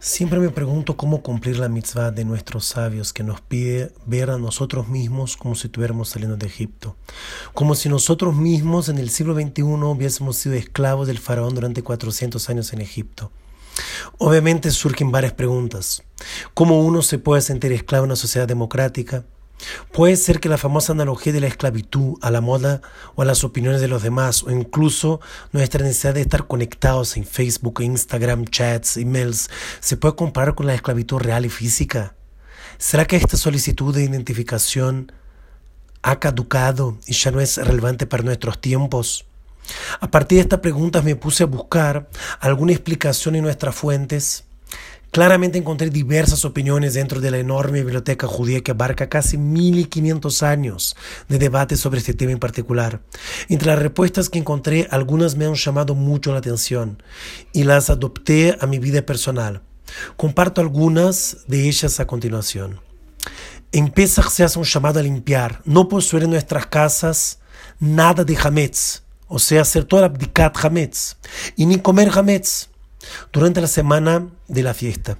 Siempre me pregunto cómo cumplir la mitzvah de nuestros sabios que nos pide ver a nosotros mismos como si estuviéramos saliendo de Egipto, como si nosotros mismos en el siglo XXI hubiésemos sido esclavos del faraón durante 400 años en Egipto. Obviamente surgen varias preguntas. ¿Cómo uno se puede sentir esclavo en una sociedad democrática? Puede ser que la famosa analogía de la esclavitud a la moda o a las opiniones de los demás, o incluso nuestra necesidad de estar conectados en Facebook, Instagram, chats, emails, se puede comparar con la esclavitud real y física. ¿Será que esta solicitud de identificación ha caducado y ya no es relevante para nuestros tiempos? A partir de estas preguntas me puse a buscar alguna explicación en nuestras fuentes Claramente encontré diversas opiniones dentro de la enorme biblioteca judía que abarca casi 1500 años de debate sobre este tema en particular. Entre las respuestas que encontré, algunas me han llamado mucho la atención y las adopté a mi vida personal. Comparto algunas de ellas a continuación. En Pesach se hace un llamado a limpiar, no poseer en nuestras casas nada de hametz, o sea, hacer toda la abdicat hametz, y ni comer hametz durante la semana de la fiesta.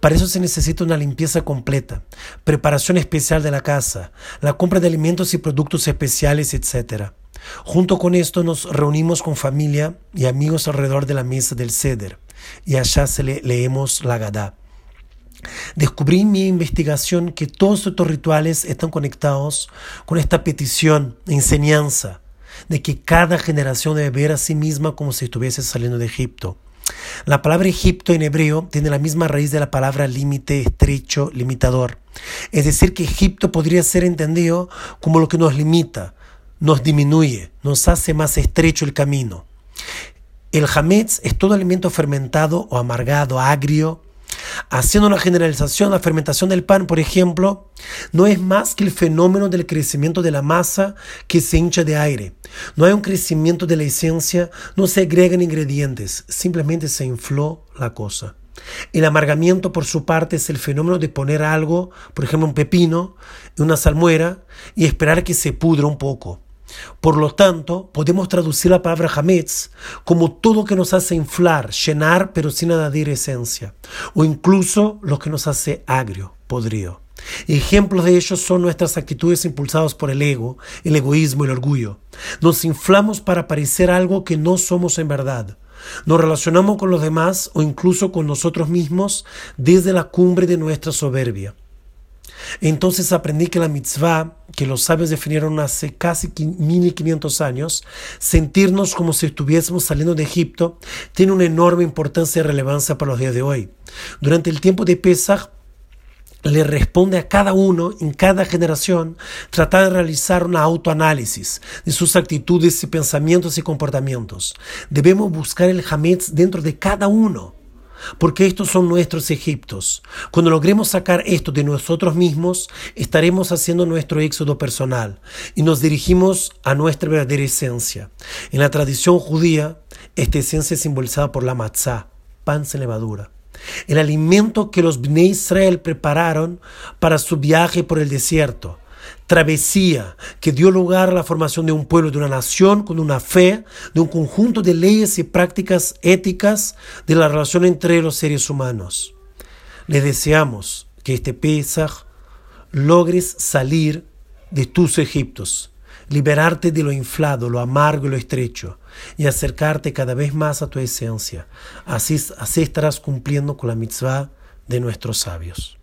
Para eso se necesita una limpieza completa, preparación especial de la casa, la compra de alimentos y productos especiales, etc. Junto con esto nos reunimos con familia y amigos alrededor de la mesa del ceder y allá se le leemos la Gadá. Descubrí en mi investigación que todos estos rituales están conectados con esta petición, enseñanza, de que cada generación debe ver a sí misma como si estuviese saliendo de Egipto la palabra Egipto en hebreo tiene la misma raíz de la palabra límite, estrecho, limitador. Es decir, que Egipto podría ser entendido como lo que nos limita, nos disminuye, nos hace más estrecho el camino. El hametz es todo alimento fermentado o amargado, agrio, Haciendo una generalización, la fermentación del pan, por ejemplo, no es más que el fenómeno del crecimiento de la masa que se hincha de aire. No hay un crecimiento de la esencia, no se agregan ingredientes, simplemente se infló la cosa. El amargamiento, por su parte, es el fenómeno de poner algo, por ejemplo un pepino, una salmuera y esperar que se pudra un poco. Por lo tanto, podemos traducir la palabra hametz como todo que nos hace inflar, llenar, pero sin añadir esencia, o incluso lo que nos hace agrio, podrido. Ejemplos de ello son nuestras actitudes impulsadas por el ego, el egoísmo, el orgullo. Nos inflamos para parecer algo que no somos en verdad. Nos relacionamos con los demás o incluso con nosotros mismos desde la cumbre de nuestra soberbia. Entonces aprendí que la mitzvah, que los sabios definieron hace casi 1500 años, sentirnos como si estuviésemos saliendo de Egipto, tiene una enorme importancia y relevancia para los días de hoy. Durante el tiempo de Pesach, le responde a cada uno en cada generación tratar de realizar un autoanálisis de sus actitudes y pensamientos y comportamientos. Debemos buscar el Hametz dentro de cada uno porque estos son nuestros Egiptos. Cuando logremos sacar esto de nosotros mismos, estaremos haciendo nuestro éxodo personal y nos dirigimos a nuestra verdadera esencia. En la tradición judía, esta esencia es simbolizada por la matzah, pan sin levadura. El alimento que los Bnei Israel prepararon para su viaje por el desierto travesía que dio lugar a la formación de un pueblo, de una nación con una fe, de un conjunto de leyes y prácticas éticas de la relación entre los seres humanos. Les deseamos que este Pesach logres salir de tus Egiptos, liberarte de lo inflado, lo amargo y lo estrecho, y acercarte cada vez más a tu esencia. Así, así estarás cumpliendo con la mitzvah de nuestros sabios.